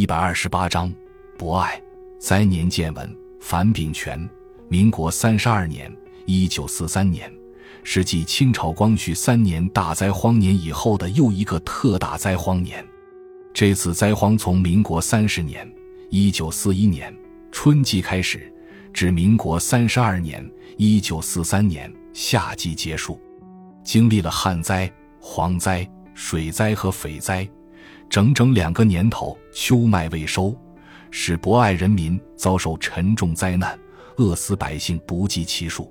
一百二十八章，博爱灾年见闻。樊炳全，民国三十二年（一九四三年），是继清朝光绪三年大灾荒年以后的又一个特大灾荒年。这次灾荒从民国三十年（一九四一年）春季开始，至民国三十二年（一九四三年）夏季结束，经历了旱灾、蝗灾、水灾和匪灾。整整两个年头，秋麦未收，使博爱人民遭受沉重灾难，饿死百姓不计其数，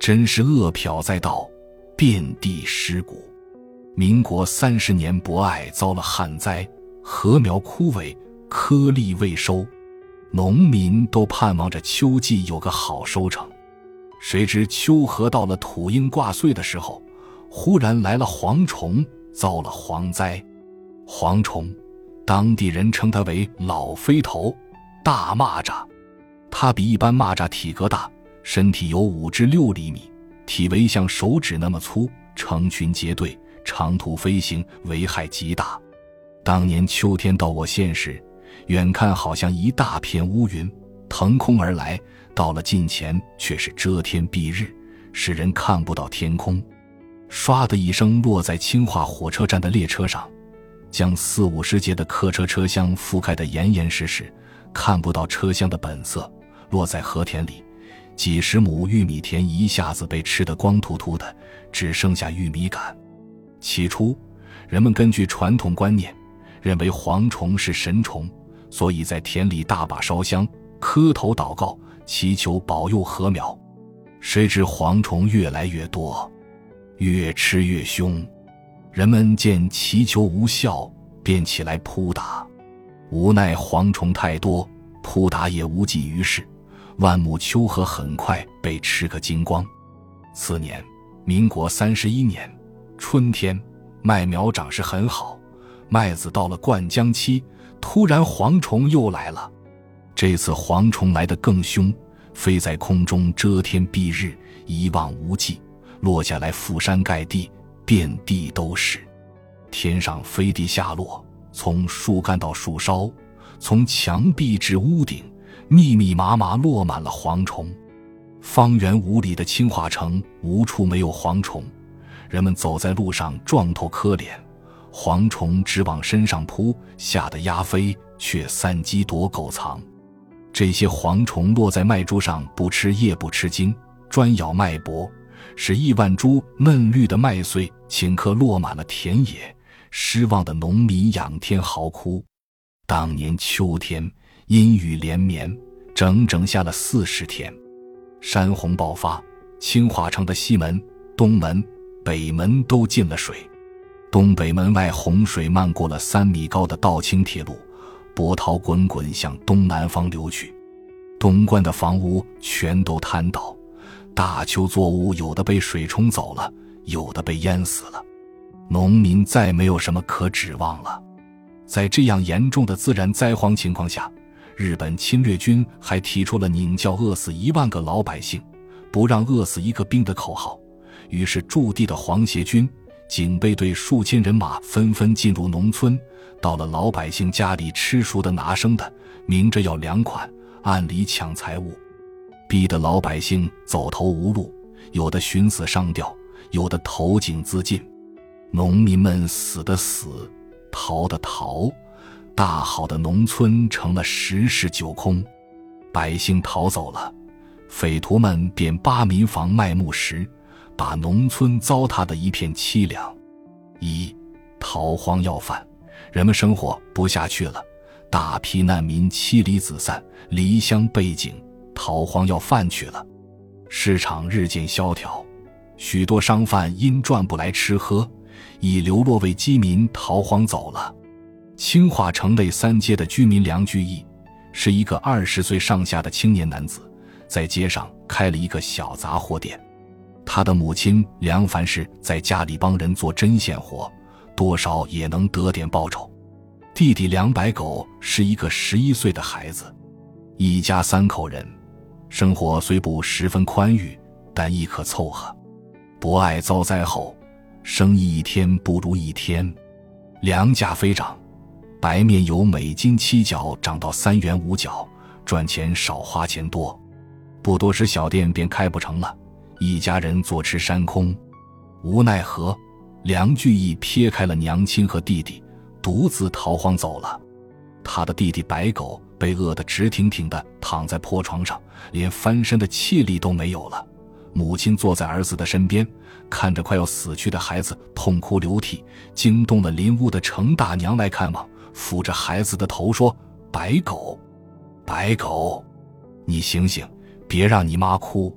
真是饿殍载道，遍地尸骨。民国三十年，博爱遭了旱灾，禾苗枯萎，颗粒未收，农民都盼望着秋季有个好收成，谁知秋禾到了土应挂穗的时候，忽然来了蝗虫，遭了蝗灾。蝗虫，当地人称它为老飞头、大蚂蚱。它比一般蚂蚱体格大，身体有五至六厘米，体围像手指那么粗，成群结队，长途飞行危害极大。当年秋天到我县时，远看好像一大片乌云腾空而来，到了近前却是遮天蔽日，使人看不到天空。唰的一声落在清化火车站的列车上。将四五十节的客车车厢覆盖得严严实实，看不到车厢的本色。落在禾田里，几十亩玉米田一下子被吃得光秃秃的，只剩下玉米杆。起初，人们根据传统观念，认为蝗虫是神虫，所以在田里大把烧香、磕头祷告，祈求保佑禾苗。谁知蝗虫越来越多，越吃越凶。人们见祈求无效，便起来扑打。无奈蝗虫太多，扑打也无济于事。万亩秋禾很快被吃个精光。次年，民国三十一年春天，麦苗长势很好，麦子到了灌浆期，突然蝗虫又来了。这次蝗虫来得更凶，飞在空中遮天蔽日，一望无际，落下来覆山盖地。遍地都是，天上飞地下落，从树干到树梢，从墙壁至屋顶，密密麻麻落满了蝗虫。方圆五里的清化城无处没有蝗虫，人们走在路上撞头磕脸，蝗虫直往身上扑，吓得鸭飞却散鸡躲狗藏。这些蝗虫落在麦株上，不吃叶不吃茎，专咬麦帛。使亿万株嫩绿的麦穗顷刻落满了田野，失望的农民仰天嚎哭。当年秋天阴雨连绵，整整下了四十天，山洪爆发，清化城的西门、东门、北门都进了水。东北门外洪水漫过了三米高的道清铁路，波涛滚滚向东南方流去，东关的房屋全都瘫倒。大丘作物有的被水冲走了，有的被淹死了，农民再没有什么可指望了。在这样严重的自然灾荒情况下，日本侵略军还提出了“宁叫饿死一万个老百姓，不让饿死一个兵”的口号。于是驻地的皇协军、警备队数千人马纷纷进入农村，到了老百姓家里吃熟的拿生的，明着要粮款，暗里抢财物。逼得老百姓走投无路，有的寻死上吊，有的投井自尽。农民们死的死，逃的逃，大好的农村成了十室九空。百姓逃走了，匪徒们便扒民房卖木石，把农村糟蹋的一片凄凉。一逃荒要饭，人们生活不下去了，大批难民妻离子散，离乡背井。逃荒要饭去了，市场日渐萧条，许多商贩因赚不来吃喝，已流落为饥民，逃荒走了。清化城内三街的居民梁居易，是一个二十岁上下的青年男子，在街上开了一个小杂货店。他的母亲梁凡是在家里帮人做针线活，多少也能得点报酬。弟弟梁白狗是一个十一岁的孩子，一家三口人。生活虽不十分宽裕，但亦可凑合。博爱遭灾后，生意一天不如一天，粮价飞涨，白面由每斤七角涨到三元五角，赚钱少花钱多，不多时小店便开不成了。一家人坐吃山空，无奈何，梁巨义撇开了娘亲和弟弟，独自逃荒走了。他的弟弟白狗被饿得直挺挺的躺在破床上，连翻身的气力都没有了。母亲坐在儿子的身边，看着快要死去的孩子痛哭流涕，惊动了邻屋的程大娘来看望，抚着孩子的头说：“白狗，白狗，你醒醒，别让你妈哭。”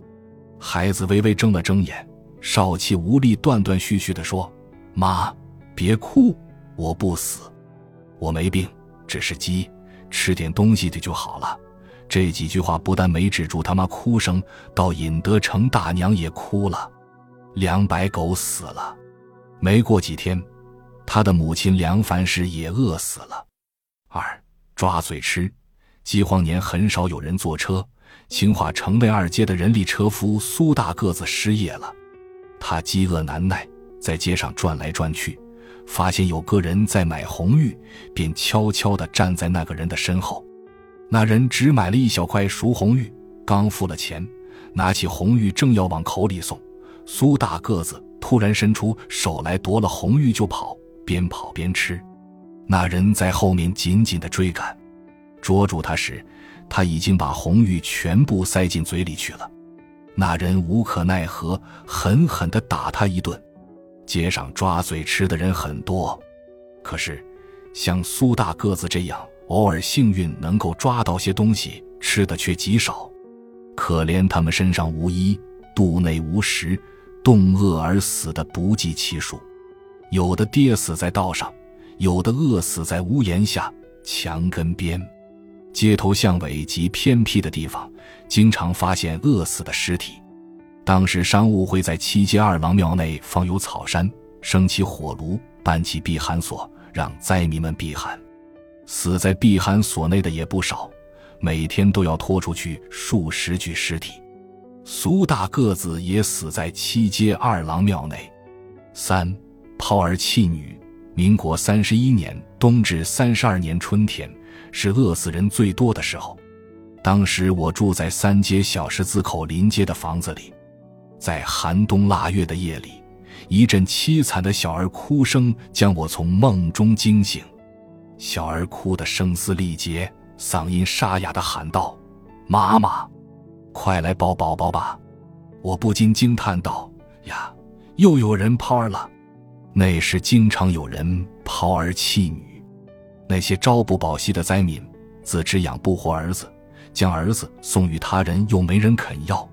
孩子微微睁了睁眼，少气无力、断断续续地说：“妈，别哭，我不死，我没病，只是鸡，吃点东西的就好了。”这几句话不但没止住他妈哭声，倒引得程大娘也哭了。梁白狗死了，没过几天，他的母亲梁凡氏也饿死了。二抓嘴吃，饥荒年很少有人坐车。清化城内二街的人力车夫苏大个子失业了，他饥饿难耐，在街上转来转去，发现有个人在买红玉，便悄悄地站在那个人的身后。那人只买了一小块熟红玉，刚付了钱，拿起红玉正要往口里送，苏大个子突然伸出手来夺了红玉就跑，边跑边吃。那人在后面紧紧地追赶，捉住他时。他已经把红玉全部塞进嘴里去了，那人无可奈何，狠狠地打他一顿。街上抓嘴吃的人很多，可是像苏大个子这样偶尔幸运能够抓到些东西吃的却极少。可怜他们身上无衣，肚内无食，冻饿而死的不计其数，有的跌死在道上，有的饿死在屋檐下、墙根边。街头巷尾及偏僻的地方，经常发现饿死的尸体。当时商务会在七街二郎庙内放有草山，升起火炉，搬起避寒所，让灾民们避寒。死在避寒所内的也不少，每天都要拖出去数十具尸体。苏大个子也死在七街二郎庙内。三抛儿弃女。民国三十一年冬至三十二年春天。是饿死人最多的时候。当时我住在三街小十字口临街的房子里，在寒冬腊月的夜里，一阵凄惨的小儿哭声将我从梦中惊醒。小儿哭得声嘶力竭，嗓音沙哑的喊道：“妈妈，快来抱宝宝吧！”我不禁惊叹道：“呀，又有人抛儿了。”那时经常有人抛儿弃女。那些朝不保夕的灾民，自知养不活儿子，将儿子送与他人又没人肯要，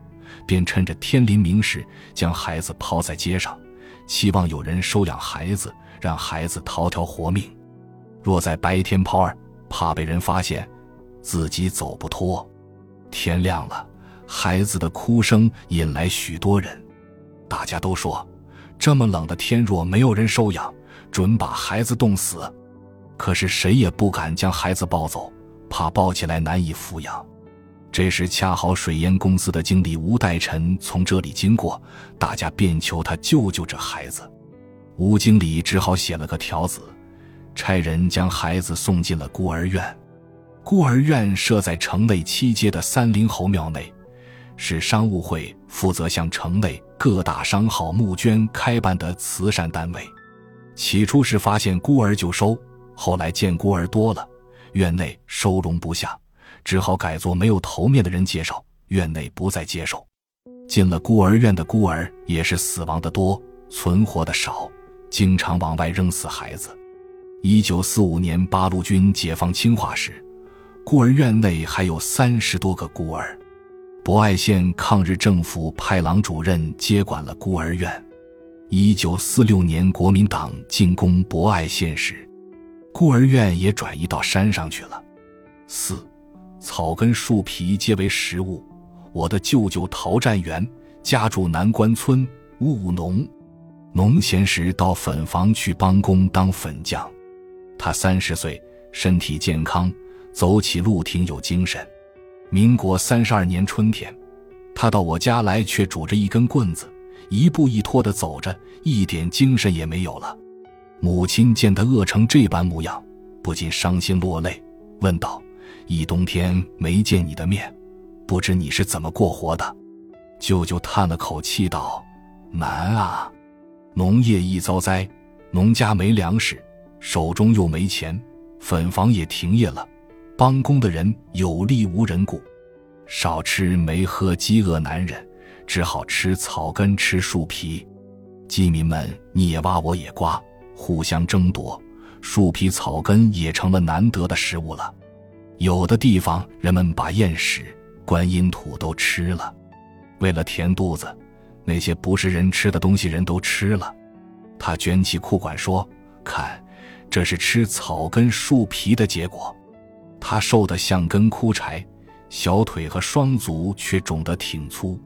便趁着天临明时将孩子抛在街上，期望有人收养孩子，让孩子逃条活命。若在白天抛儿，怕被人发现，自己走不脱。天亮了，孩子的哭声引来许多人，大家都说，这么冷的天，若没有人收养，准把孩子冻死。可是谁也不敢将孩子抱走，怕抱起来难以抚养。这时恰好水烟公司的经理吴代臣从这里经过，大家便求他救救这孩子。吴经理只好写了个条子，差人将孩子送进了孤儿院。孤儿院设在城内七街的三灵侯庙内，是商务会负责向城内各大商号募捐开办的慈善单位。起初是发现孤儿就收。后来见孤儿多了，院内收容不下，只好改做没有头面的人介绍，院内不再接受。进了孤儿院的孤儿也是死亡的多，存活的少，经常往外扔死孩子。一九四五年八路军解放清华时，孤儿院内还有三十多个孤儿。博爱县抗日政府派郎主任接管了孤儿院。一九四六年国民党进攻博爱县时。孤儿院也转移到山上去了。四，草根树皮皆为食物。我的舅舅陶占元家住南关村务农，农闲时到粉房去帮工当粉匠。他三十岁，身体健康，走起路挺有精神。民国三十二年春天，他到我家来，却拄着一根棍子，一步一拖的走着，一点精神也没有了。母亲见他饿成这般模样，不禁伤心落泪，问道：“一冬天没见你的面，不知你是怎么过活的？”舅舅叹了口气道：“难啊，农业一遭灾，农家没粮食，手中又没钱，粉房也停业了，帮工的人有力无人顾，少吃没喝，饥饿难忍，只好吃草根，吃树皮。饥民们你也挖我也刮，互相争夺，树皮草根也成了难得的食物了。有的地方人们把燕屎、观音土都吃了。”为了填肚子，那些不是人吃的东西，人都吃了。他卷起裤管说：“看，这是吃草根树皮的结果。”他瘦得像根枯柴，小腿和双足却肿得挺粗。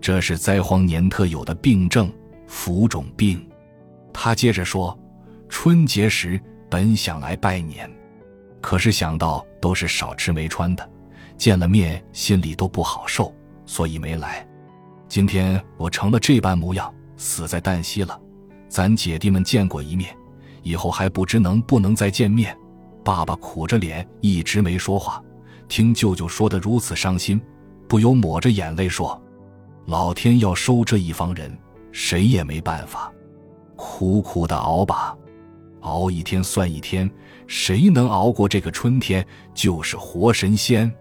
这是灾荒年特有的病症——浮肿病。他接着说：“春节时本想来拜年，可是想到都是少吃没穿的，见了面心里都不好受。”所以没来。今天我成了这般模样，死在旦夕了。咱姐弟们见过一面，以后还不知能不能再见面。爸爸苦着脸，一直没说话。听舅舅说的如此伤心，不由抹着眼泪说：“老天要收这一方人，谁也没办法。苦苦的熬吧，熬一天算一天。谁能熬过这个春天，就是活神仙。”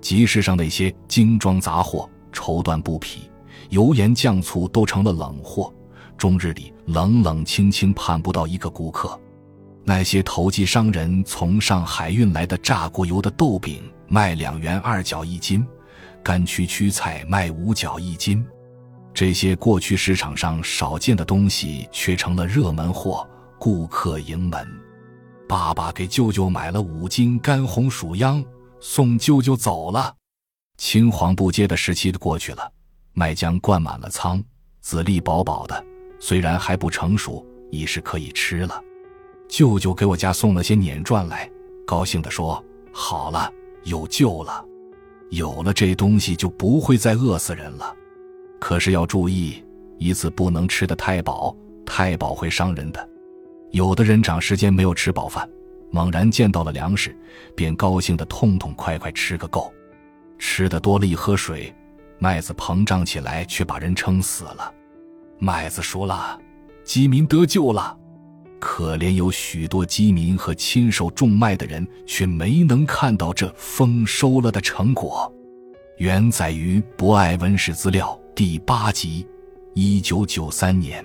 集市上那些精装杂货，绸缎布匹、油盐酱醋都成了冷货，终日里冷冷清清，盼不到一个顾客。那些投机商人从上海运来的炸过油的豆饼卖两元二角一斤，干区区菜卖五角一斤。这些过去市场上少见的东西，却成了热门货，顾客盈门。爸爸给舅舅买了五斤干红薯秧。送舅舅走了，青黄不接的时期过去了，麦浆灌满了仓，籽粒饱饱的，虽然还不成熟，已是可以吃了。舅舅给我家送了些碾转来，高兴地说：“好了，有救了，有了这东西就不会再饿死人了。可是要注意，一次不能吃得太饱，太饱会伤人的。有的人长时间没有吃饱饭。”猛然见到了粮食，便高兴的痛痛快快吃个够，吃的多了一喝水，麦子膨胀起来，却把人撑死了。麦子熟了，饥民得救了。可怜有许多饥民和亲手种麦的人，却没能看到这丰收了的成果。原载于《博爱文史资料》第八集，一九九三年。